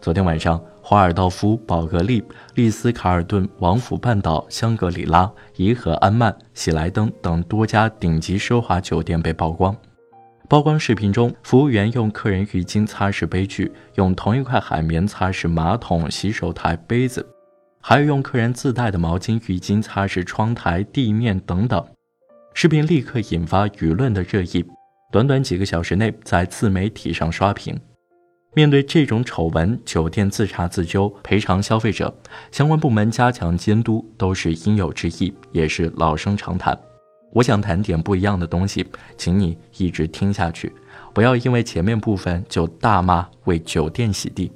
昨天晚上，华尔道夫、宝格丽、丽思卡尔顿、王府半岛、香格里拉、颐和安曼、喜来登等多家顶级奢华酒店被曝光。曝光视频中，服务员用客人浴巾擦拭杯具，用同一块海绵擦拭马桶、洗手台、杯子，还有用客人自带的毛巾、浴巾擦拭窗台、地面等等。视频立刻引发舆论的热议，短短几个小时内在自媒体上刷屏。面对这种丑闻，酒店自查自纠赔偿消费者，相关部门加强监督都是应有之义，也是老生常谈。我想谈点不一样的东西，请你一直听下去，不要因为前面部分就大骂为酒店洗地。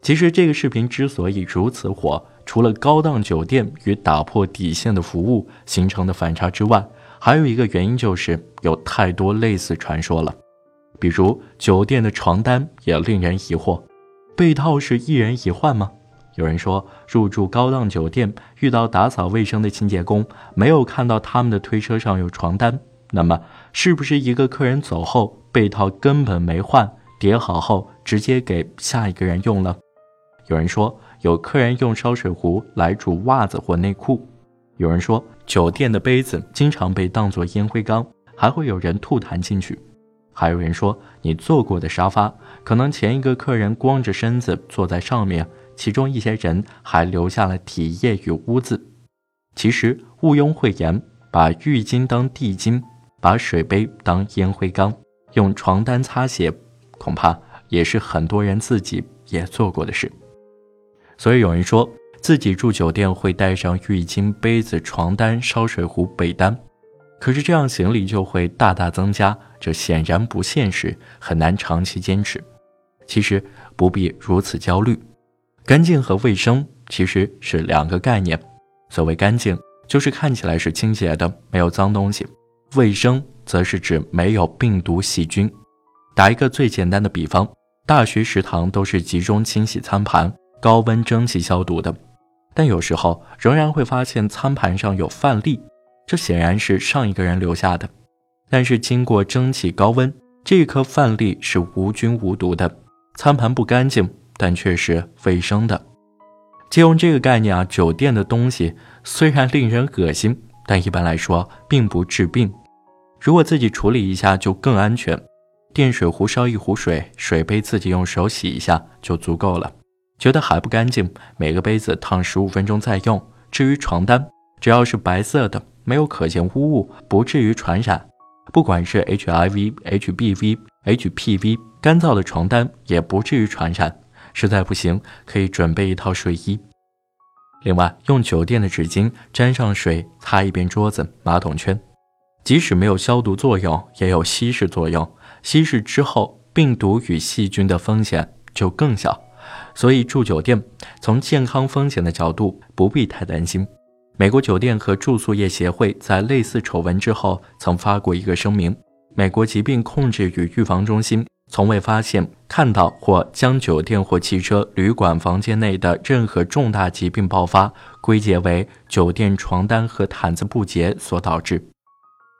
其实这个视频之所以如此火，除了高档酒店与打破底线的服务形成的反差之外，还有一个原因就是有太多类似传说了。比如酒店的床单也令人疑惑，被套是一人一换吗？有人说入住高档酒店遇到打扫卫生的清洁工，没有看到他们的推车上有床单，那么是不是一个客人走后被套根本没换，叠好后直接给下一个人用了？有人说有客人用烧水壶来煮袜子或内裤，有人说酒店的杯子经常被当作烟灰缸，还会有人吐痰进去。还有人说，你坐过的沙发，可能前一个客人光着身子坐在上面，其中一些人还留下了体液与污渍。其实毋庸讳言，把浴巾当地巾，把水杯当烟灰缸，用床单擦鞋，恐怕也是很多人自己也做过的事。所以有人说自己住酒店会带上浴巾、杯子、床单、烧水壶、被单。可是这样行李就会大大增加，这显然不现实，很难长期坚持。其实不必如此焦虑，干净和卫生其实是两个概念。所谓干净，就是看起来是清洁的，没有脏东西；卫生则是指没有病毒细菌。打一个最简单的比方，大学食堂都是集中清洗餐盘、高温蒸汽消毒的，但有时候仍然会发现餐盘上有饭粒。这显然是上一个人留下的，但是经过蒸汽高温，这颗饭粒是无菌无毒的，餐盘不干净，但却是卫生的。借用这个概念啊，酒店的东西虽然令人恶心，但一般来说并不治病。如果自己处理一下就更安全。电水壶烧一壶水，水杯自己用手洗一下就足够了。觉得还不干净，每个杯子烫十五分钟再用。至于床单，只要是白色的。没有可见污物，不至于传染。不管是 HIV、HBV、HPV，干燥的床单也不至于传染。实在不行，可以准备一套睡衣。另外，用酒店的纸巾沾上水擦一遍桌子、马桶圈，即使没有消毒作用，也有稀释作用。稀释之后，病毒与细菌的风险就更小。所以住酒店，从健康风险的角度，不必太担心。美国酒店和住宿业协会在类似丑闻之后，曾发过一个声明：美国疾病控制与预防中心从未发现、看到或将酒店或汽车、旅馆房间内的任何重大疾病爆发归结为酒店床单和毯子不洁所导致。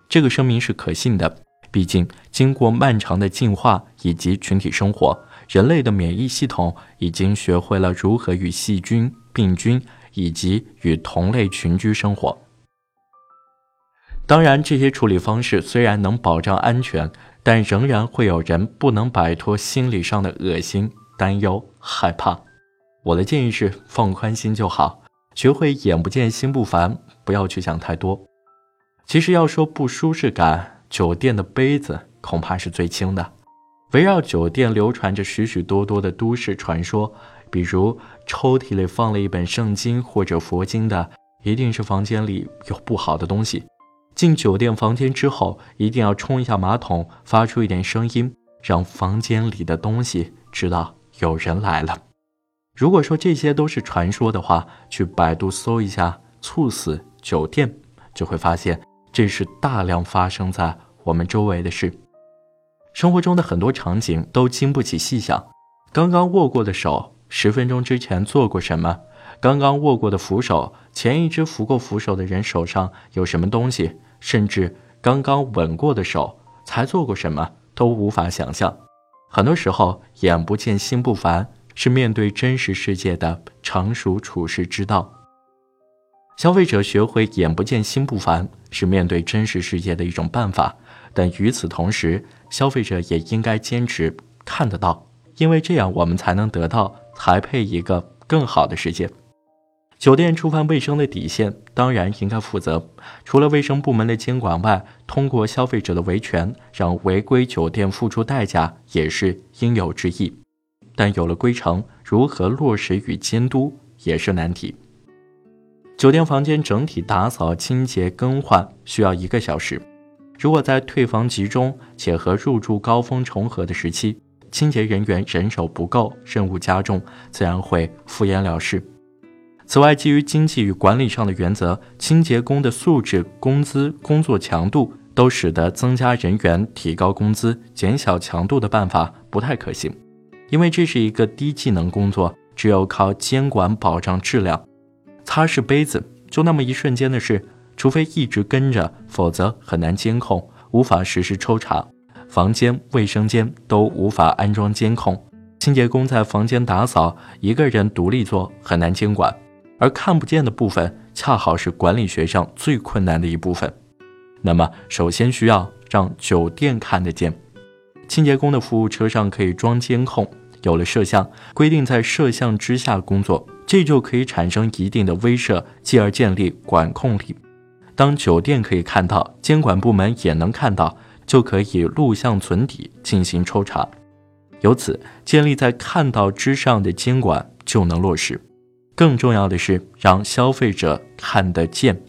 这个声明是可信的，毕竟经过漫长的进化以及群体生活，人类的免疫系统已经学会了如何与细菌、病菌。以及与同类群居生活。当然，这些处理方式虽然能保障安全，但仍然会有人不能摆脱心理上的恶心、担忧、害怕。我的建议是放宽心就好，学会眼不见心不烦，不要去想太多。其实要说不舒适感，酒店的杯子恐怕是最轻的。围绕酒店流传着许许多多的都市传说。比如抽屉里放了一本圣经或者佛经的，一定是房间里有不好的东西。进酒店房间之后，一定要冲一下马桶，发出一点声音，让房间里的东西知道有人来了。如果说这些都是传说的话，去百度搜一下“猝死酒店”，就会发现这是大量发生在我们周围的事。生活中的很多场景都经不起细想，刚刚握过的手。十分钟之前做过什么？刚刚握过的扶手，前一只扶过扶手的人手上有什么东西？甚至刚刚吻过的手才做过什么，都无法想象。很多时候，眼不见心不烦，是面对真实世界的成熟处世之道。消费者学会眼不见心不烦，是面对真实世界的一种办法。但与此同时，消费者也应该坚持看得到，因为这样我们才能得到才配一个更好的世界。酒店触犯卫生的底线，当然应该负责。除了卫生部门的监管外，通过消费者的维权，让违规酒店付出代价，也是应有之义。但有了规程，如何落实与监督也是难题。酒店房间整体打扫、清洁、更换需要一个小时。如果在退房集中且和入住高峰重合的时期，清洁人员人手不够，任务加重，自然会敷衍了事。此外，基于经济与管理上的原则，清洁工的素质、工资、工作强度都使得增加人员、提高工资、减小强度的办法不太可行，因为这是一个低技能工作，只有靠监管保障质量。擦拭杯子，就那么一瞬间的事，除非一直跟着，否则很难监控，无法实时抽查。房间、卫生间都无法安装监控，清洁工在房间打扫，一个人独立做，很难监管。而看不见的部分，恰好是管理学上最困难的一部分。那么，首先需要让酒店看得见，清洁工的服务车上可以装监控。有了摄像，规定在摄像之下工作，这就可以产生一定的威慑，继而建立管控力。当酒店可以看到，监管部门也能看到，就可以录像存底进行抽查，由此建立在看到之上的监管就能落实。更重要的是让消费者看得见。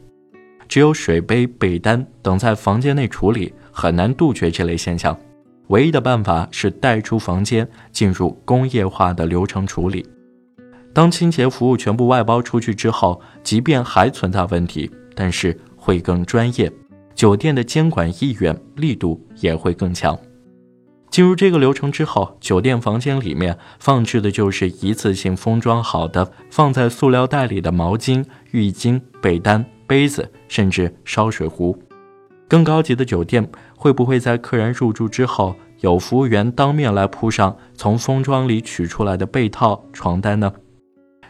只有水杯、被单等在房间内处理，很难杜绝这类现象。唯一的办法是带出房间，进入工业化的流程处理。当清洁服务全部外包出去之后，即便还存在问题，但是会更专业，酒店的监管意愿力度也会更强。进入这个流程之后，酒店房间里面放置的就是一次性封装好的、放在塑料袋里的毛巾、浴巾、被单、杯子，甚至烧水壶。更高级的酒店会不会在客人入住之后，有服务员当面来铺上从封装里取出来的被套、床单呢？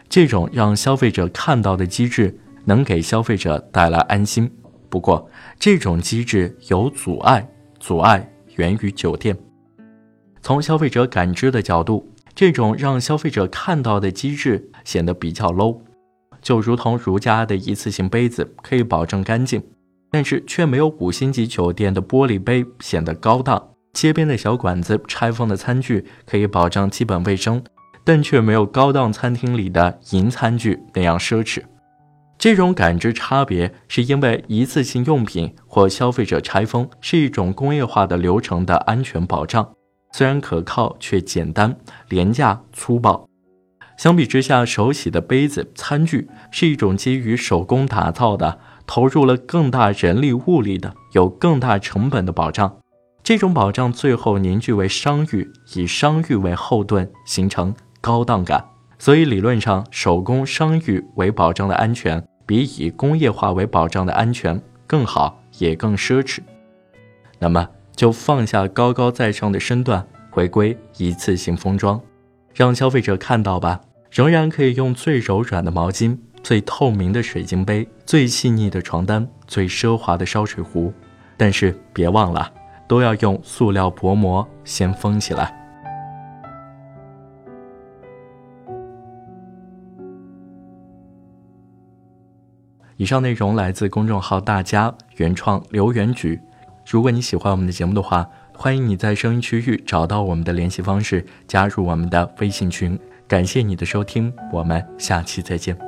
这种让消费者看到的机制，能给消费者带来安心。不过，这种机制有阻碍，阻碍源于酒店。从消费者感知的角度，这种让消费者看到的机制显得比较 low，就如同如家的一次性杯子可以保证干净。但是却没有五星级酒店的玻璃杯显得高档，街边的小馆子拆封的餐具可以保障基本卫生，但却没有高档餐厅里的银餐具那样奢侈。这种感知差别是因为一次性用品或消费者拆封是一种工业化的流程的安全保障，虽然可靠却简单、廉价、粗暴。相比之下，手洗的杯子、餐具是一种基于手工打造的。投入了更大人力物力的，有更大成本的保障，这种保障最后凝聚为商誉，以商誉为后盾，形成高档感。所以理论上，手工商誉为保障的安全，比以工业化为保障的安全更好，也更奢侈。那么，就放下高高在上的身段，回归一次性封装，让消费者看到吧，仍然可以用最柔软的毛巾。最透明的水晶杯，最细腻的床单，最奢华的烧水壶，但是别忘了，都要用塑料薄膜先封起来。以上内容来自公众号“大家”原创留言局。如果你喜欢我们的节目的话，欢迎你在声音区域找到我们的联系方式，加入我们的微信群。感谢你的收听，我们下期再见。